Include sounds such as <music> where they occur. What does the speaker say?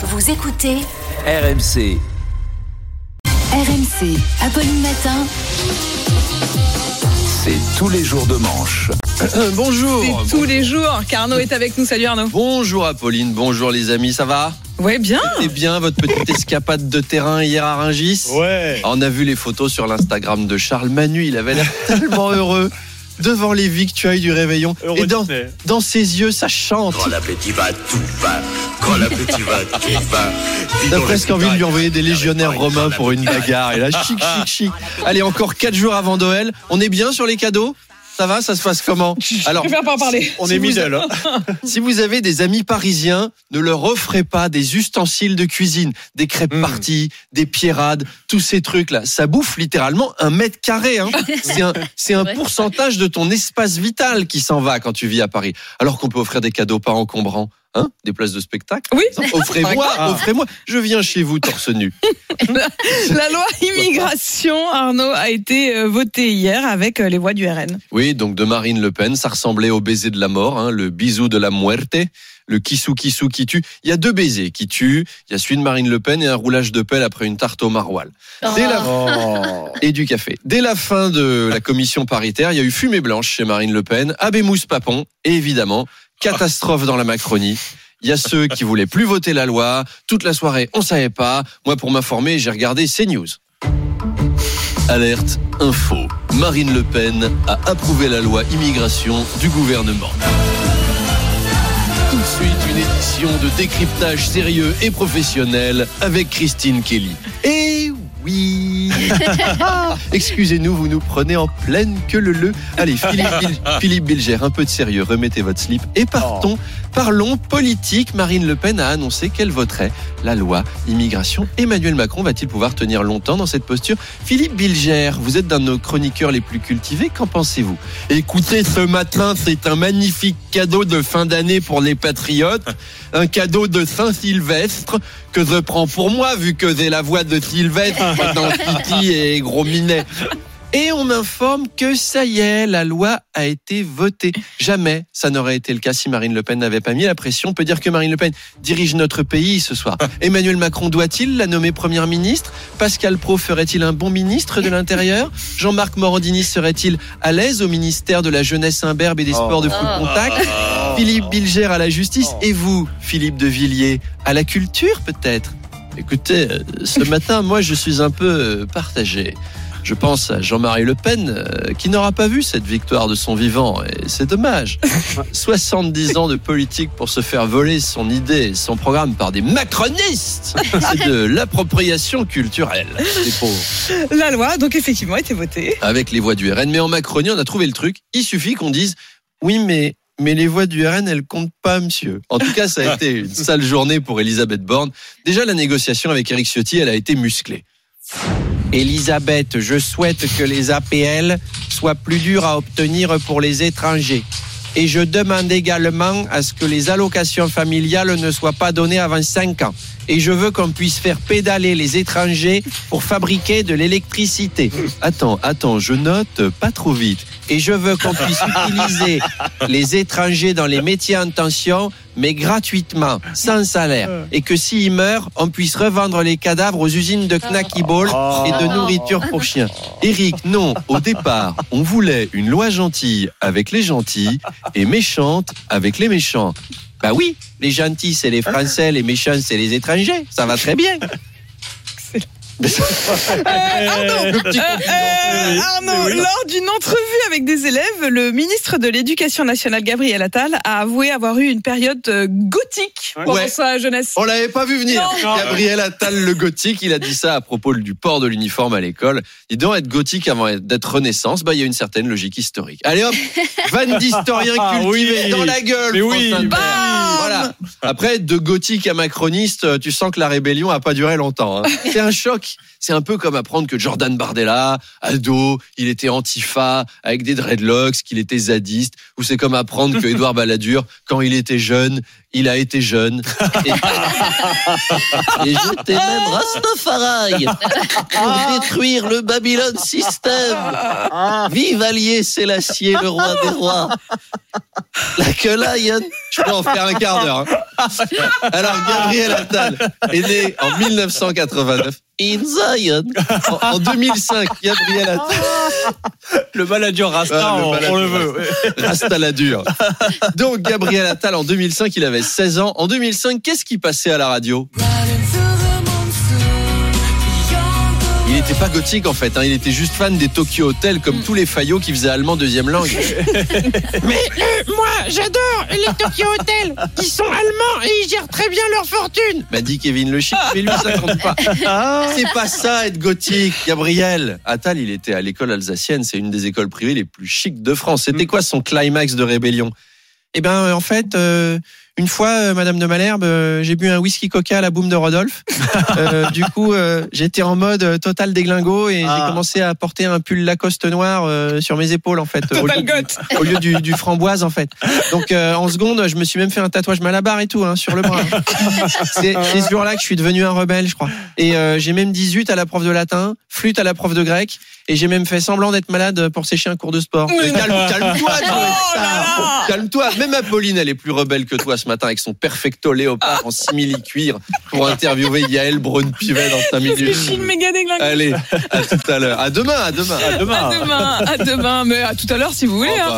Vous écoutez RMC. RMC, Apolline Matin. C'est tous les jours de manche. Bonjour. C'est tous les jours qu'Arnaud est avec nous. Salut Arnaud. Bonjour Apolline, bonjour les amis, ça va? Ouais, bien. C'était bien votre petite escapade de terrain hier à Rungis? Ouais. On a vu les photos sur l'Instagram de Charles Manu, il avait l'air tellement heureux devant les victuailles du réveillon. Heureux Et dans, dans ses yeux, ça chante. L'appétit va, tout va. Quand l'appétit va, tout va. T'as presque envie de lui envoyer des légionnaires romains pour une bagarre. Et là, chic, chic, chic. <laughs> Allez, encore 4 jours avant Noël. On est bien sur les cadeaux? Ça va, ça se passe comment? Alors, je préfère pas en parler. On Si est middle. hein. <laughs> Si vous avez des amis parisiens, ne leur offrez pas des ustensiles de cuisine, des crêpes Mm. parties, des pierrades, tous ces trucs-là. Ça bouffe littéralement un mètre carré. Hein. <laughs> C'est un, c'est un pourcentage de ton espace vital qui s'en va quand tu vis à Paris. Alors qu'on peut offrir des cadeaux pas encombrants. Hein des places de spectacle. Oui. Offrez-moi, <laughs> Ah. offrez-moi. Je viens chez vous torse nu. La loi immigration, Arnaud, a été euh, votée hier avec euh, les voix du RN. Oui, donc de Marine Le Pen, ça ressemblait au baiser de la mort, hein, le bisou de la muerte, le kissou kissou qui tue. Il y a deux baisers qui tuent. Il y a celui de Marine Le Pen et un roulage de pelle après une tarte au maroilles. Dès la Oh. et du café. Dès la fin de la commission paritaire, il y a eu fumée blanche chez Marine Le Pen, Abémous Papon et évidemment catastrophe dans la Macronie. Il y a ceux qui voulaient plus voter la loi. Toute la soirée, on savait pas. Moi, pour m'informer, j'ai regardé CNews. Alerte, info. Marine Le Pen a approuvé la loi immigration du gouvernement. Tout de suite, une édition de décryptage sérieux et professionnel avec Christine Kelly. Et oui <laughs> Excusez-nous, vous nous prenez en pleine queue le le. Allez, Philippe, <laughs> Bil- Philippe Bilger, un peu de sérieux, remettez votre slip et partons. Parlons politique. Marine Le Pen a annoncé qu'elle voterait la loi immigration. Emmanuel Macron va-t-il pouvoir tenir longtemps dans cette posture? Philippe Bilger, vous êtes d'un de nos chroniqueurs les plus cultivés, qu'en pensez-vous? Écoutez, ce matin, c'est un magnifique cadeau de fin d'année pour les patriotes, un cadeau de Saint-Sylvestre que je prends pour moi, vu que j'ai la voix de Sylvestre Titi et Gros Minet. Et on m'informe que ça y est, la loi a été votée. Jamais ça n'aurait été le cas si Marine Le Pen n'avait pas mis la pression. On peut dire que Marine Le Pen dirige notre pays ce soir. Emmanuel Macron doit-il la nommer première ministre? Pascal Pro ferait-il un bon ministre de l'Intérieur? Jean-Marc Morandini serait-il à l'aise au ministère de la Jeunesse imberbe et des sports de full contact? Philippe Bilger à la justice et vous, Philippe de Villiers, à la culture peut-être? Écoutez, euh, ce matin, moi, je suis un peu euh, partagé. Je pense à Jean-Marie Le Pen, euh, qui n'aura pas vu cette victoire de son vivant, et c'est dommage. <laughs> 70 ans de politique pour se faire voler son idée et son programme par des macronistes C'est de l'appropriation culturelle. La loi, donc effectivement, a été votée. Avec les voix du RN, mais en Macronie, on a trouvé le truc. Il suffit qu'on dise oui, mais mais les voix du RN, elles comptent pas, monsieur. En tout cas, ça a <laughs> été une sale journée pour Elisabeth Borne. Déjà, la négociation avec Eric Ciotti, elle a été musclée. Elisabeth, je souhaite que les APL soient plus durs à obtenir pour les étrangers. Et je demande également à ce que les allocations familiales ne soient pas données avant 5 ans. Et je veux qu'on puisse faire pédaler les étrangers pour fabriquer de l'électricité. Attends, attends, je note pas trop vite. Et je veux qu'on puisse <laughs> utiliser les étrangers dans les métiers en tension, mais gratuitement, sans salaire. Et que s'ils meurent, on puisse revendre les cadavres aux usines de Knacky Ball et de nourriture pour chiens. Eric, non, au départ, on voulait une loi gentille avec les gentils et méchante avec les méchants. Bah oui, les gentils c'est les Français, les méchants c'est les étrangers. Ça va très bien. Euh, Arnaud, euh, euh, Arnaud, oui. lors d'une entrevue avec des élèves, le ministre de l'Éducation nationale, Gabriel Attal, a avoué avoir eu une période euh, gothique pendant Ouais. sa jeunesse. On l'avait pas vu venir. Non. Gabriel Attal, le gothique, il a dit ça à propos du port de l'uniforme à l'école. Il doit être gothique avant d'être renaissance. Bah, il y a une certaine logique historique. Allez hop, <laughs> vanne d'historien Ah cultivé oui. dans la gueule. Mais oui. Voilà. Après, de gothique à macroniste, tu sens que la rébellion a pas duré longtemps. hein. <laughs> C'est un choc. C'est un peu comme apprendre que Jordan Bardella, ado, il était antifa avec des dreadlocks, qu'il était zadiste. Ou c'est comme apprendre que Édouard Balladur, quand il était jeune, il a été jeune. Et, <laughs> et j'étais même Rastafari pour détruire le Babylone System. Vive Allier Sélassié, le roi des rois. La. Je Je peux en faire un quart d'heure. hein. <laughs> Alors, Gabriel Attal est né en 1989 in Zion. En, en 2005, Gabriel Attal, Le manager Rasta, Ah, le on, le veut. reste la dure. Donc, Gabriel Attal, en 2005, il avait 16 ans. En 2005, qu'est-ce qui passait à la radio? N'était pas gothique en fait, hein. il était juste fan des Tokyo Hotel comme tous les faillots qui faisaient allemand deuxième langue. <laughs> Mais euh, moi, j'adore les Tokyo Hotel. Ils sont allemands et ils gèrent très bien leur fortune. m'a dit Kevin Le Chic, mais lui ça compte pas. C'est pas ça être gothique, Gabriel. Attal, il était à l'école alsacienne, c'est une des écoles privées les plus chics de France. C'était quoi son climax de rébellion? Eh ben, en fait, euh, une fois, euh, Madame de Malherbe, euh, j'ai bu un whisky coca à la boum de Rodolphe. <laughs> Euh, du coup, j'étais en mode total déglingo et Ah. j'ai commencé à porter un pull Lacoste noir sur mes épaules, en fait. au lieu du- goth. au lieu du, du framboise en fait. Donc en seconde, je me suis même fait un tatouage malabar et tout hein, sur le bras. C'est ce jour-là que je suis devenu un rebelle, je crois. Et j'ai même 18 à la prof de latin, flûte à la prof de grec, et j'ai même fait semblant d'être malade pour sécher un cours de sport. Calme-toi, Joe. Oh Calme-toi. Même Apolline, elle est plus rebelle que toi ce matin avec son perfecto léopard en simili cuir pour interviewer Yael Braun-Pivet dans 5 Parce que minutes. je suis une méga déglingue. Allez, à tout à l'heure. À demain, à demain. À demain. À demain, à demain, mais à tout à l'heure si vous voulez. Hein.